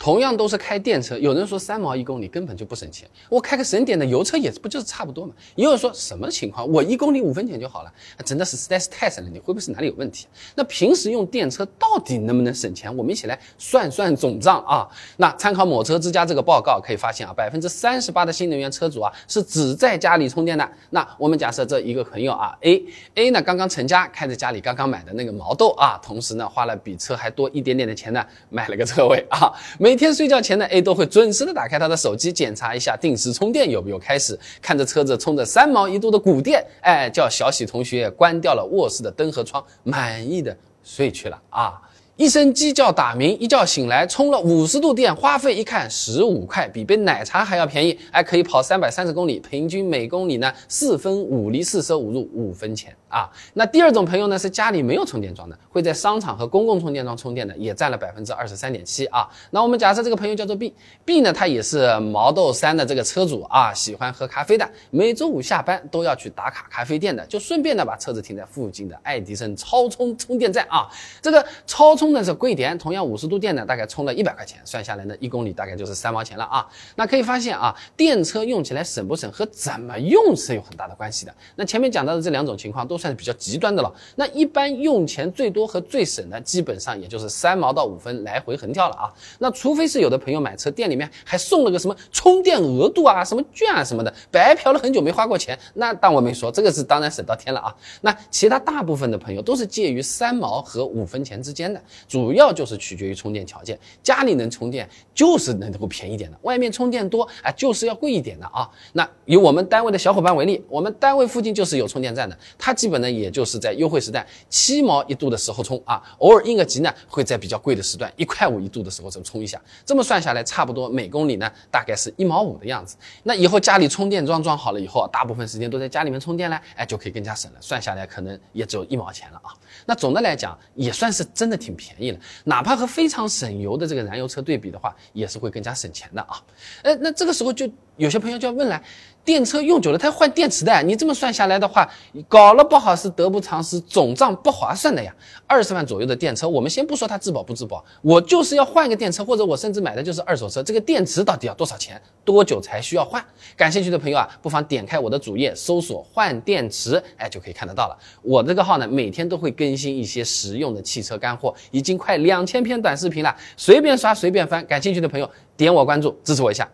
同样都是开电车，有人说三毛一公里根本就不省钱，我开个省点的油车也不就是差不多嘛？也有人说什么情况，我一公里五分钱就好了，真的是实在是太省了，你会不会是哪里有问题？那平时用电车到底能不能省钱？我们一起来算算总账啊。那参考某车之家这个报告可以发现啊，百分之三十八的新能源车主啊是只在家里充电的。那我们假设这一个朋友啊，A A 呢刚刚成家，开着家里刚刚买的那个毛豆啊，同时呢花了比车还多一点点的钱呢，买了个车位啊。没每天睡觉前呢，A 都会准时的打开他的手机，检查一下定时充电有没有开始。看着车子充着三毛一度的古电，哎，叫小喜同学关掉了卧室的灯和窗，满意的睡去了啊。一声鸡叫打鸣，一觉醒来充了五十度电，花费一看十五块，比杯奶茶还要便宜，还可以跑三百三十公里，平均每公里呢四分五厘，四舍五入五分钱。啊，那第二种朋友呢是家里没有充电桩的，会在商场和公共充电桩充电的，也占了百分之二十三点七啊。那我们假设这个朋友叫做 B，B 呢他也是毛豆三的这个车主啊，喜欢喝咖啡的，每周五下班都要去打卡咖啡店的，就顺便呢把车子停在附近的爱迪生超充充电站啊。这个超充充的是贵点，同样五十度电呢大概充了一百块钱，算下来呢一公里大概就是三毛钱了啊。那可以发现啊，电车用起来省不省和怎么用是有很大的关系的。那前面讲到的这两种情况都。算是比较极端的了。那一般用钱最多和最省的，基本上也就是三毛到五分来回横跳了啊。那除非是有的朋友买车，店里面还送了个什么充电额度啊、什么券啊什么的，白嫖了很久没花过钱，那当我没说，这个是当然省到天了啊。那其他大部分的朋友都是介于三毛和五分钱之间的，主要就是取决于充电条件。家里能充电就是能够便宜点的，外面充电多啊就是要贵一点的啊。那以我们单位的小伙伴为例，我们单位附近就是有充电站的，它基本呢，也就是在优惠时段七毛一度的时候充啊，偶尔应个急呢，会在比较贵的时段一块五一度的时候再充一下。这么算下来，差不多每公里呢，大概是一毛五的样子。那以后家里充电桩装好了以后，大部分时间都在家里面充电了，哎，就可以更加省了。算下来可能也只有一毛钱了啊。那总的来讲，也算是真的挺便宜了。哪怕和非常省油的这个燃油车对比的话，也是会更加省钱的啊。哎，那这个时候就有些朋友就要问了。电车用久了，它要换电池的。你这么算下来的话，搞了不好是得不偿失，总账不划算的呀。二十万左右的电车，我们先不说它质保不质保，我就是要换个电车，或者我甚至买的就是二手车，这个电池到底要多少钱？多久才需要换？感兴趣的朋友啊，不妨点开我的主页，搜索换电池，哎，就可以看得到了。我这个号呢，每天都会更新一些实用的汽车干货，已经快两千篇短视频了，随便刷随便翻。感兴趣的朋友点我关注，支持我一下。